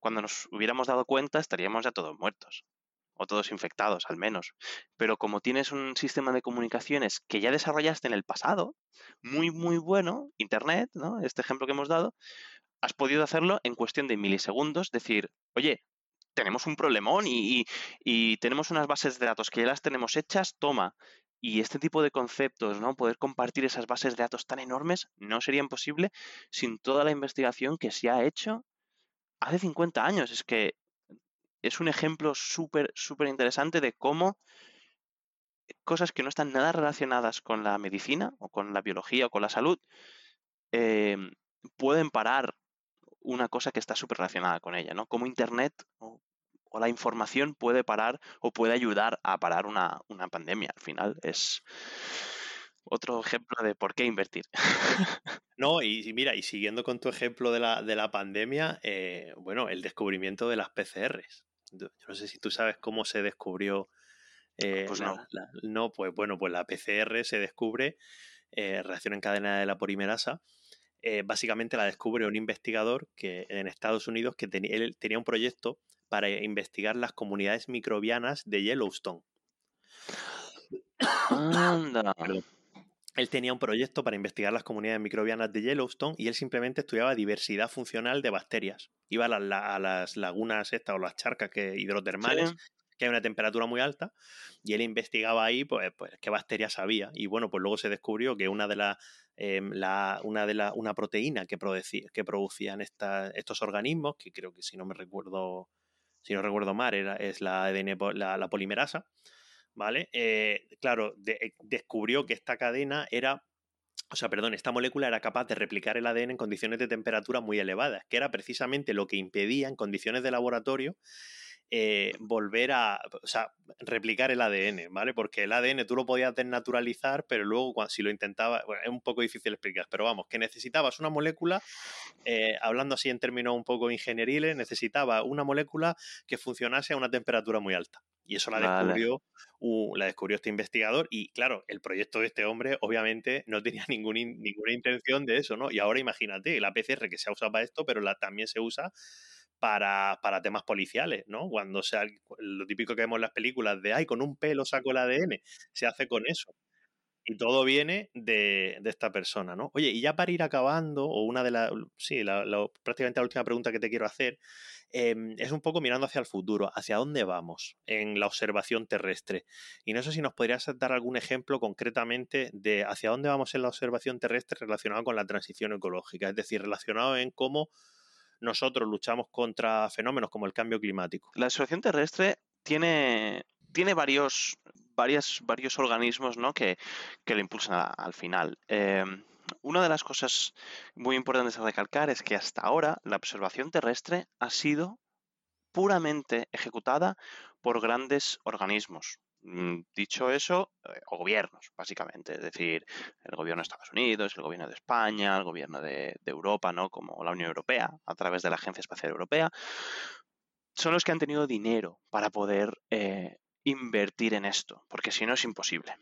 Cuando nos hubiéramos dado cuenta estaríamos ya todos muertos o todos infectados al menos. Pero como tienes un sistema de comunicaciones que ya desarrollaste en el pasado, muy, muy bueno, Internet, ¿no? este ejemplo que hemos dado, has podido hacerlo en cuestión de milisegundos, decir, oye, tenemos un problemón y, y, tenemos unas bases de datos que ya las tenemos hechas, toma. Y este tipo de conceptos, ¿no? Poder compartir esas bases de datos tan enormes no serían posible sin toda la investigación que se ha hecho hace 50 años. Es que es un ejemplo súper, súper interesante de cómo cosas que no están nada relacionadas con la medicina o con la biología o con la salud em, pueden parar una cosa que está súper relacionada con ella, ¿no? Como Internet o, la información puede parar o puede ayudar a parar una, pandemia. Al final es otro ejemplo de por qué invertir. No, y, mira, y siguiendo con tu ejemplo de la, de la pandemia, eh, bueno, el descubrimiento de las PCRs. Yo no sé si tú sabes cómo se descubrió. Eh, pues no. no, pues bueno, pues la PCR se descubre, eh, reacción en cadena de la polimerasa, eh, básicamente la descubre un investigador que en Estados Unidos que él tenía un proyecto para investigar las comunidades microbianas de Yellowstone. Anda. Él tenía un proyecto para investigar las comunidades microbianas de Yellowstone y él simplemente estudiaba diversidad funcional de bacterias. Iba a las, lagunas estas o las charcas que, hidrotermales, que hay una temperatura muy alta, y él investigaba ahí pues, pues, qué bacterias había. Y bueno, pues luego se descubrió que una de las em, la, una de la, una proteína que, que producían estos organismos, que creo que si no me recuerdo, si no recuerdo mal, era, es la ADN, la polimerasa, ¿vale? Eh, claro, eh, descubrió que esta cadena era, o sea, perdón, esta molécula era capaz de replicar el ADN en condiciones de temperatura muy elevadas, que era precisamente lo que impedía en condiciones de laboratorio eh, volver a, o sea, replicar el ADN, ¿vale? Porque el ADN tú lo podías desnaturalizar, pero luego si lo intentaba, bueno, es un poco difícil explicar, pero vamos, que necesitabas una molécula, hablando así en términos un poco ingenieriles, necesitaba una molécula que funcionase a una temperatura muy alta. Y eso la descubrió, la descubrió este investigador. Y claro, el proyecto de este hombre obviamente no tenía ningún ninguna intención de eso, ¿no? Y ahora imagínate, la PCR que se usa para esto, pero la, también se usa para, para, temas policiales, ¿no? Cuando sea lo típico que vemos en las películas de, ay, con un pelo saco el ADN, se hace con eso. Y todo viene de, de, esta persona, ¿no? Oye, y ya para ir acabando, o una de las, sí, prácticamente la última pregunta que te quiero hacer, Em, es un poco mirando hacia el futuro, hacia dónde vamos en la observación terrestre. Y no sé si nos podrías dar algún ejemplo concretamente de hacia dónde vamos en la observación terrestre relacionado con la transición ecológica, es decir, relacionado en cómo nosotros luchamos contra fenómenos como el cambio climático. La observación terrestre tiene, tiene varios, varios organismos ¿no? que, que lo impulsan al final. Em, una de las cosas muy importantes a recalcar es que hasta ahora la observación terrestre ha sido puramente ejecutada por grandes organismos. Mm, dicho eso, eh, o gobiernos, básicamente, es decir, el gobierno de Estados Unidos, el gobierno de España, el gobierno de, Europa, ¿no? como la Unión Europea, a través de la Agencia Espacial Europea, son los que han tenido dinero para poder eh, invertir en esto, porque si no es imposible.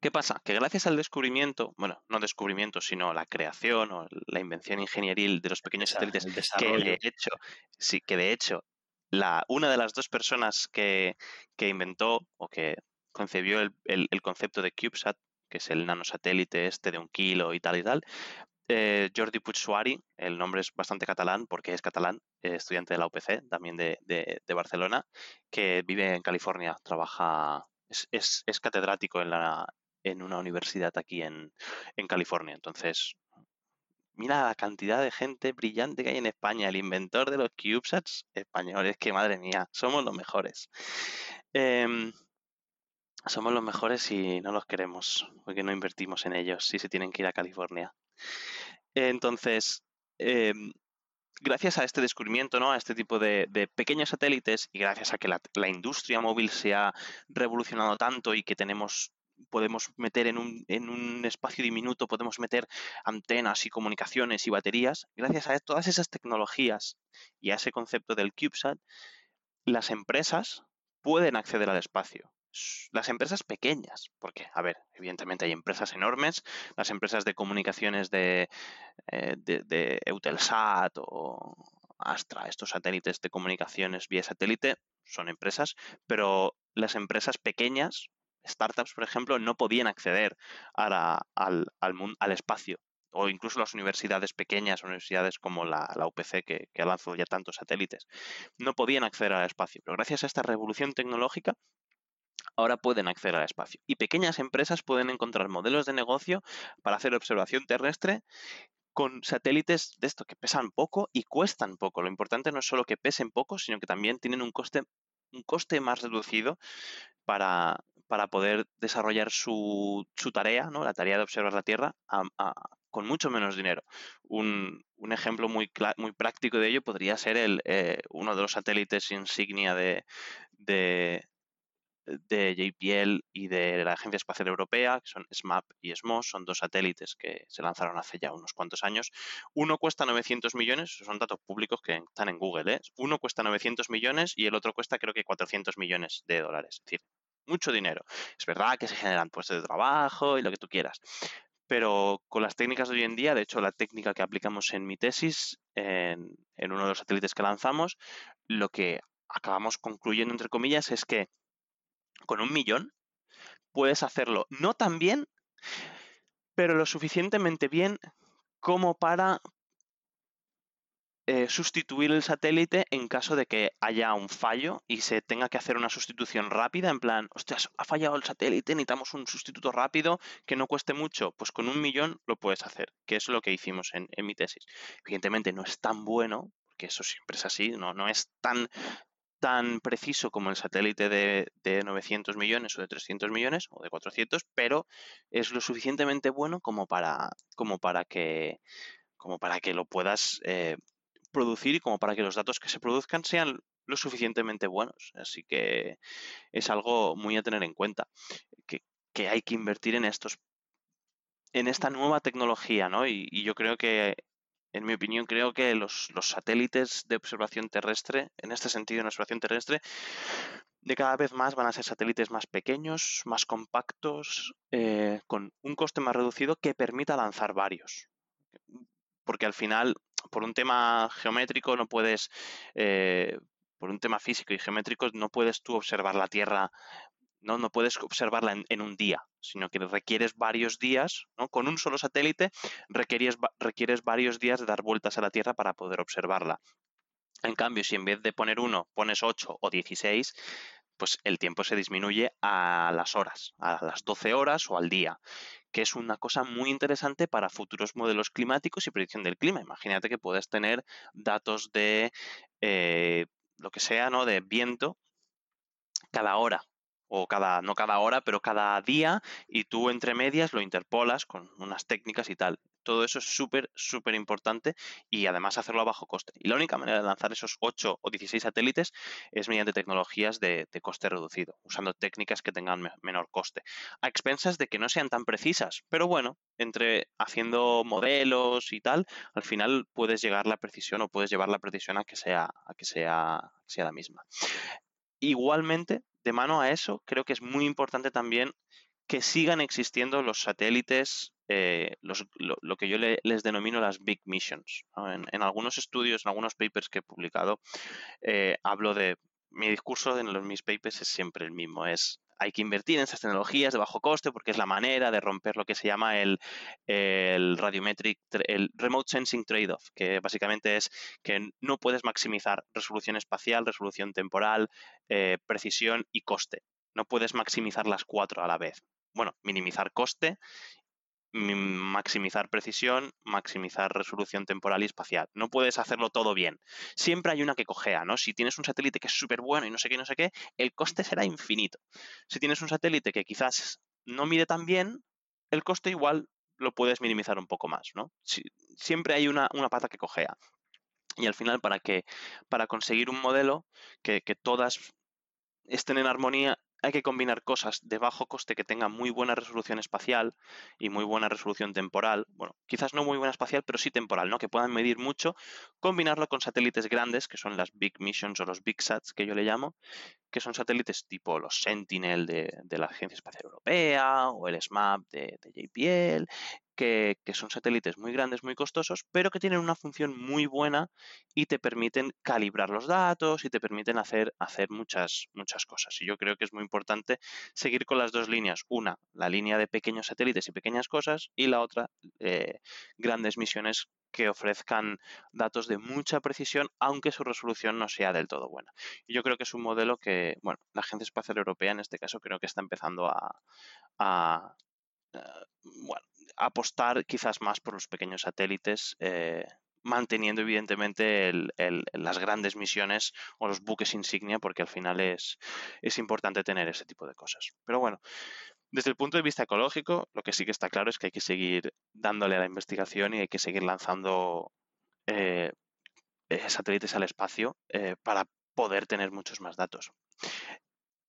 ¿Qué pasa? Que gracias al descubrimiento, bueno, no descubrimiento, sino la creación o la invención ingenieril de los pequeños satélites, que de hecho, sí, que de hecho, la, una de las dos personas que, inventó o que concebió el, concepto de CubeSat, que es el nanosatélite este de un kilo y tal y tal, eh, Jordi Puigsuari, el nombre es bastante catalán porque es catalán, estudiante de la UPC, también de, de, Barcelona, que vive en California, trabaja, es, es, es, catedrático en la, en una universidad aquí en, California. Entonces, mira la cantidad de gente brillante que hay en España. El inventor de los CubeSats españoles, que madre mía, somos los mejores. Em, somos los mejores y no los queremos, porque no invertimos en ellos si se tienen que ir a California. Entonces, em, gracias a este descubrimiento, ¿no? a este tipo de, pequeños satélites y gracias a que la, la, industria móvil se ha revolucionado tanto y que tenemos podemos meter en un, en un espacio diminuto, podemos meter antenas y comunicaciones y baterías. Gracias a todas esas tecnologías y a ese concepto del CubeSat, las empresas pueden acceder al espacio. Las empresas pequeñas, porque, a ver, evidentemente hay empresas enormes, las empresas de comunicaciones de, eh, de, de Eutelsat o Astra, estos satélites de comunicaciones vía satélite, son empresas, pero las empresas pequeñas startups, por ejemplo, no podían acceder al, al, espacio o incluso las universidades pequeñas, universidades como la, UPC, que, que, ha lanzado ya tantos satélites, no podían acceder al espacio. Pero gracias a esta revolución tecnológica, ahora pueden acceder al espacio. Y pequeñas empresas pueden encontrar modelos de negocio para hacer observación terrestre con satélites de esto que pesan poco y cuestan poco. Lo importante no es solo que pesen poco, sino que también tienen un coste, un coste más reducido para, para poder desarrollar su, su, tarea, ¿no? la tarea de observar la Tierra, con mucho menos dinero. Un, un, ejemplo muy, muy práctico de ello podría ser el, eh, uno de los satélites insignia de, de, de, JPL y de la Agencia Espacial Europea, que son SMAP y SMOS, son dos satélites que se lanzaron hace ya unos cuantos años. Uno cuesta 900 millones, son datos públicos que están en Google, ¿eh? uno cuesta 900 millones y el otro cuesta creo que 400 millones de dólares. Es decir, mucho dinero. Es verdad que se generan puestos de trabajo y lo que tú quieras. pero con las técnicas de hoy en día, de hecho la técnica que aplicamos en mi tesis, en, en uno de los satélites que lanzamos, lo que acabamos concluyendo, entre comillas, es que con un millón puedes hacerlo no tan bien, pero lo suficientemente bien como para sustituir el satélite en caso de que haya un fallo y se tenga que hacer una sustitución rápida, en plan, ostras, ha fallado el satélite, necesitamos un sustituto rápido que no cueste mucho. Pues con un millón lo puedes hacer, que es lo que hicimos en, mi tesis. Evidentemente no es tan bueno, porque eso siempre es así, no, no es tan tan preciso como el satélite de, 900 millones o de 300 millones o de 400, pero es lo suficientemente bueno como para, como para, que, como para que lo puedas eh, producir y como para que los datos que se produzcan sean lo suficientemente buenos. Así que es algo muy a tener en cuenta, que, hay que invertir en estos en esta nueva tecnología, ¿no? Y, yo creo que, en mi opinión, creo que los, satélites de observación terrestre, en este sentido, en observación terrestre, de cada vez más van a ser satélites más pequeños, más compactos, eh, con un coste más reducido que permita lanzar varios. Porque al final por un tema geométrico no puedes, eh, por un tema físico y geométrico, no puedes tú observar la Tierra, no, no puedes observarla en, un día, sino que requieres varios días, ¿no? Con un solo satélite requieres, requieres varios días de dar vueltas a la Tierra para poder observarla. En cambio, si en vez de poner uno pones 8 o 16, pues el tiempo se disminuye a las horas, a las 12 horas o al día que es una cosa muy interesante para futuros modelos climáticos y predicción del clima. Imagínate que puedes tener datos de eh, lo que sea, ¿no? De viento cada hora o cada, no cada hora, pero cada día, y tú entre medias lo interpolas con unas técnicas y tal. Todo eso es súper, súper importante y además hacerlo a bajo coste. Y la única manera de lanzar esos 8 o 16 satélites es mediante tecnologías de, coste reducido, usando técnicas que tengan menor coste, a expensas de que no sean tan precisas. Pero bueno, entre haciendo modelos y tal, al final puedes llegar la precisión o puedes llevar la precisión a que sea, a que sea, sea la misma. Igualmente, de mano a eso, creo que es muy importante también que sigan existiendo los satélites, eh, lo, que yo les denomino las big missions. En, algunos estudios, en algunos papers que he publicado, eh, hablo de, mi discurso en los, mis papers es siempre el mismo, es hay que invertir en esas tecnologías de bajo coste porque es la manera de romper lo que se llama el, el radiometric, el remote sensing trade-off, que básicamente es que no puedes maximizar resolución espacial, resolución temporal, eh, precisión y coste. No puedes maximizar las cuatro a la vez. Bueno, minimizar coste maximizar precisión, maximizar resolución temporal y espacial. No puedes hacerlo todo bien. Siempre hay una que cojea, ¿no? Si tienes un satélite que es súper bueno y no sé qué, no sé qué, el coste será infinito. Si tienes un satélite que quizás no mide tan bien, el coste igual lo puedes minimizar un poco más, ¿no? siempre hay una, una, pata que cojea. Y al final, para que para conseguir un modelo que, que todas estén en armonía, hay que combinar cosas de bajo coste que tengan muy buena resolución espacial y muy buena resolución temporal. Bueno, quizás no muy buena espacial, pero sí temporal, ¿no? Que puedan medir mucho. Combinarlo con satélites grandes, que son las Big Missions o los Big Sats, que yo le llamo, que son satélites tipo los Sentinel de, la Agencia Espacial Europea o el SMAP de, de JPL, que, son satélites muy grandes, muy costosos, pero que tienen una función muy buena y te permiten calibrar los datos y te permiten hacer, hacer muchas, muchas cosas. Y yo creo que es muy importante seguir con las dos líneas. Una, la línea de pequeños satélites y pequeñas cosas, y la otra, eh, grandes misiones que ofrezcan datos de mucha precisión, aunque su resolución no sea del todo buena. Y yo creo que es un modelo que, bueno, la Agencia Espacial Europea en este caso creo que está empezando a, eh, bueno, apostar quizás más por los pequeños satélites, eh, manteniendo evidentemente las grandes misiones o los buques insignia, porque al final es, es importante tener ese tipo de cosas. Pero bueno, desde el punto de vista ecológico, lo que sí que está claro es que hay que seguir dándole a la investigación y hay que seguir lanzando eh, satélites al espacio para poder tener muchos más datos.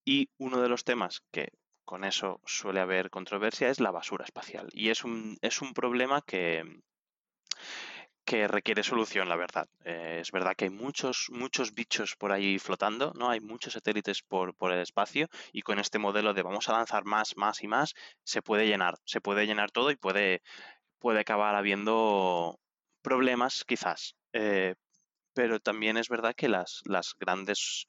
Y uno de los temas que con eso suele haber controversia, es la basura espacial. Y es un, es un problema que, que requiere solución, la verdad. Eh, es verdad que hay muchos, muchos bichos por ahí flotando, ¿no? Hay muchos satélites por, por, el espacio y con este modelo de vamos a lanzar más, más y más, se puede llenar, se puede llenar todo y puede, puede acabar habiendo problemas quizás. Eh, pero también es verdad que las, las grandes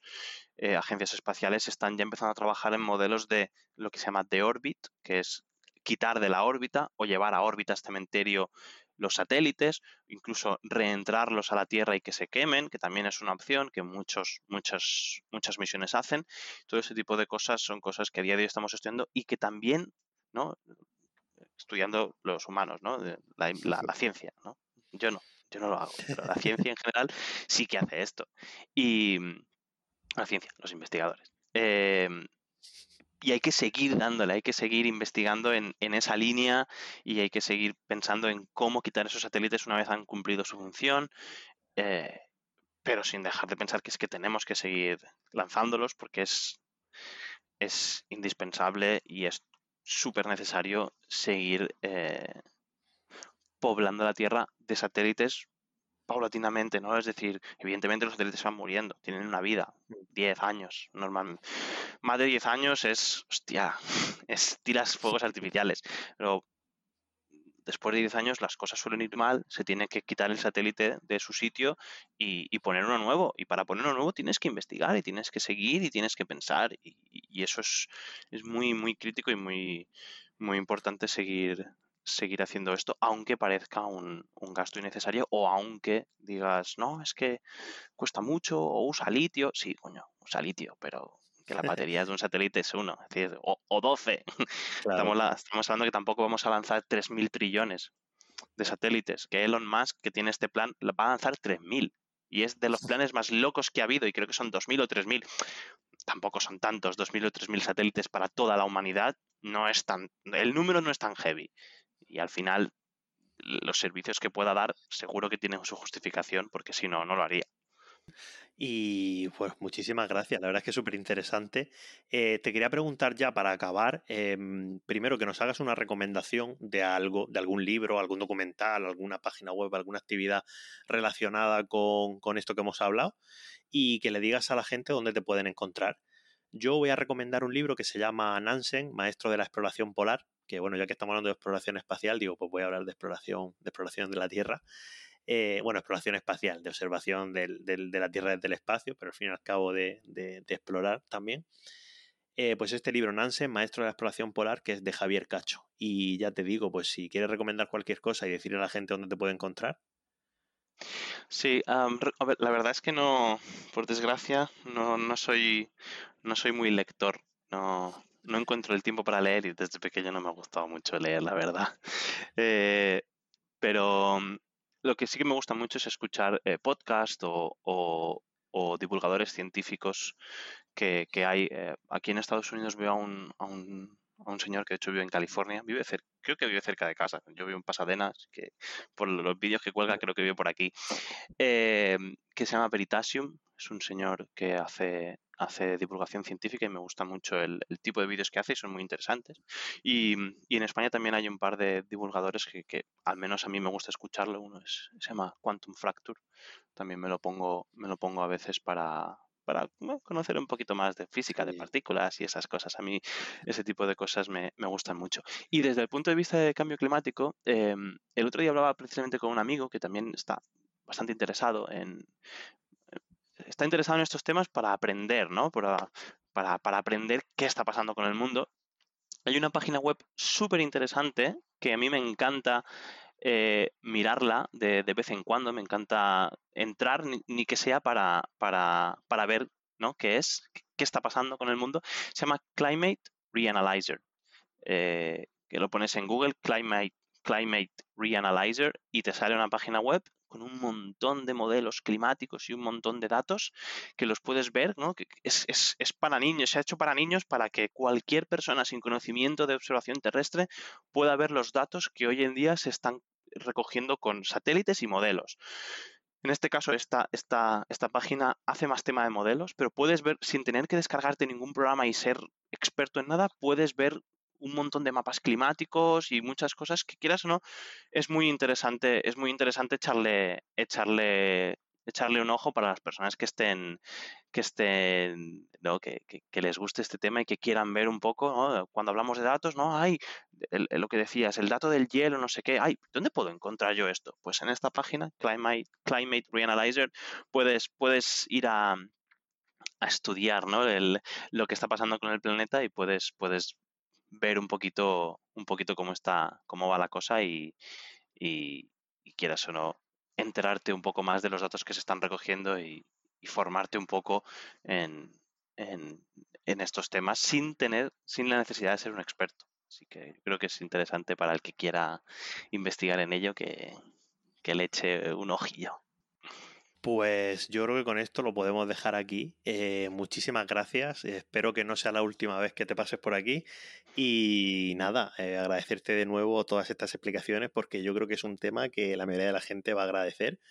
eh, agencias espaciales están ya empezando a trabajar en modelos de lo que se llama de orbit, que es quitar de la órbita o llevar a órbita cementerio los satélites, incluso reentrarlos a la Tierra y que se quemen, que también es una opción que muchos, muchas, muchas misiones hacen. Todo ese tipo de cosas son cosas que a día de hoy estamos estudiando y que también, ¿no? Estudiando los humanos, ¿no? La, la, ciencia, ¿no? Yo no, yo no lo hago, pero la ciencia en general sí que hace esto. Y la ciencia, los investigadores. Eh, y hay que seguir dándole, hay que seguir investigando en, esa línea y hay que seguir pensando en cómo quitar esos satélites una vez han cumplido su función, eh, pero sin dejar de pensar que es que tenemos que seguir lanzándolos porque es, es indispensable y es súper necesario seguir eh, poblando la Tierra de satélites paulatinamente, ¿no? Es decir, evidentemente los satélites van muriendo, tienen una vida, 10 mm. años, normalmente. Más de 10 años es, hostia, es tiras fuegos artificiales, pero después de 10 años las cosas suelen ir mal, se tiene que quitar el satélite de su sitio y, poner uno nuevo. Y para poner uno nuevo tienes que investigar y tienes que seguir y tienes que pensar. Y, y eso es, es, muy, muy crítico y muy, muy importante seguir, seguir haciendo esto, aunque parezca un, gasto innecesario o aunque digas, no, es que cuesta mucho o usa litio. Sí, coño, usa litio, pero que la batería de un satélite es uno, es decir, o, o 12. Estamos, estamos, hablando que tampoco vamos a lanzar 3.000 trillones de satélites, que Elon Musk, que tiene este plan, va a lanzar 3.000. Y es de los planes más locos que ha habido, y creo que son 2.000 o 3.000. Tampoco son tantos, 2.000 o 3.000 satélites para toda la humanidad. No es tan, el número no es tan heavy y al final los servicios que pueda dar seguro que tienen su justificación porque si no, no lo haría. Y pues muchísimas gracias, la verdad es que es súper interesante. Eh, te quería preguntar ya para acabar, em, primero que nos hagas una recomendación de algo, de algún libro, algún documental, alguna página web, alguna actividad relacionada con, con esto que hemos hablado y que le digas a la gente dónde te pueden encontrar. Yo voy a recomendar un libro que se llama Nansen, Maestro de la Exploración Polar, que bueno, ya que estamos hablando de exploración espacial, digo, pues voy a hablar de exploración, de exploración de la Tierra. Eh, bueno, exploración espacial, de observación de la Tierra desde el espacio, pero al fin y al cabo de, explorar también. Eh, pues este libro, Nansen, Maestro de la Exploración Polar, que es de Javier Cacho. Y ya te digo, pues si quieres recomendar cualquier cosa y decirle a la gente dónde te puede encontrar. Sí, la verdad es que no, por desgracia, no, no, soy, no soy muy lector. No, no encuentro el tiempo para leer y desde pequeño no me ha gustado mucho leer, la verdad. Eh, pero mm, lo que sí que me gusta mucho es escuchar eh, podcast o, divulgadores científicos que, hay. Eh, aquí en Estados Unidos veo a un, a un, a un señor que de hecho vive en California, vive cerca, creo que vive cerca de casa. Yo vivo en Pasadena, que por los vídeos que cuelga creo que vive por aquí. que se llama Veritasium. Es un señor que hace hace divulgación científica y me gusta mucho el, tipo de vídeos que hace y son muy interesantes. Y, en España también hay un par de divulgadores que, al menos a mí me gusta escucharlo. Uno es, se llama Quantum Fracture. También me lo pongo, me lo pongo a veces para, para conocer un poquito más de física de partículas y esas cosas. A mí ese tipo de cosas me, gustan mucho. Y desde el punto de vista de cambio climático, em, el otro día hablaba precisamente con un amigo que también está bastante interesado en está interesado en estos temas para aprender, ¿no? Para, para, aprender qué está pasando con el mundo. Hay una página web súper interesante que a mí me encanta eh, mirarla de, vez en cuando, me encanta entrar, ni, que sea para, para, para, ver ¿no? qué es, qué está pasando con el mundo. Se llama Climate Reanalyzer. Eh, que lo pones en Google, Climate, Climate Reanalyzer, y te sale una página web con un montón de modelos climáticos y un montón de datos que los puedes ver, ¿no? Que es, es, para niños, se ha hecho para niños para que cualquier persona sin conocimiento de observación terrestre pueda ver los datos que hoy en día se están recogiendo con satélites y modelos. En este caso, esta, esta, esta página hace más tema de modelos, pero puedes ver, sin tener que descargarte ningún programa y ser experto en nada, puedes ver un montón de mapas climáticos y muchas cosas que quieras o no, es muy interesante, es muy interesante echarle, echarle, echarle un ojo para las personas que estén, que estén, ¿no? que, que, les guste este tema y que quieran ver un poco, cuando hablamos de datos, ¿no? Hay lo que decías, el dato del hielo, no sé qué, ay, ¿dónde puedo encontrar yo esto? Pues en esta página, Climate, Climate Reanalyzer, puedes, puedes ir a, a estudiar ¿no? el, lo que está pasando con el planeta y puedes, puedes ver un poquito, un poquito cómo está, cómo va la cosa y, y, quieras o no, enterarte un poco más de los datos que se están recogiendo y, formarte un poco en, en, estos temas sin tener, sin la necesidad de ser un experto. Así que creo que es interesante para el que quiera investigar en ello que, que le eche un ojillo. Pues yo creo que con esto lo podemos dejar aquí. Eh, muchísimas gracias. Espero que no sea la última vez que te pases por aquí. Y nada, eh, agradecerte de nuevo todas estas explicaciones porque yo creo que es un tema que la mayoría de la gente va a agradecer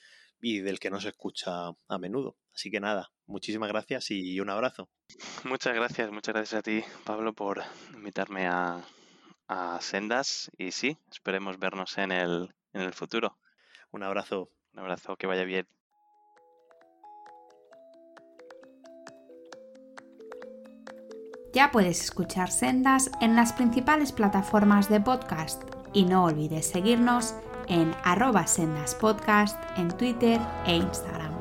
y del que no se escucha a menudo. Así que nada, muchísimas gracias y un abrazo. Muchas gracias, muchas gracias a ti, Pablo, por invitarme a, a Sendas. Y sí, esperemos vernos en el, en el futuro. Un abrazo. Un abrazo, que vaya bien. Ya puedes escuchar Sendas en las principales plataformas de podcast y no olvides seguirnos en arroba sendaspodcast en Twitter e Instagram.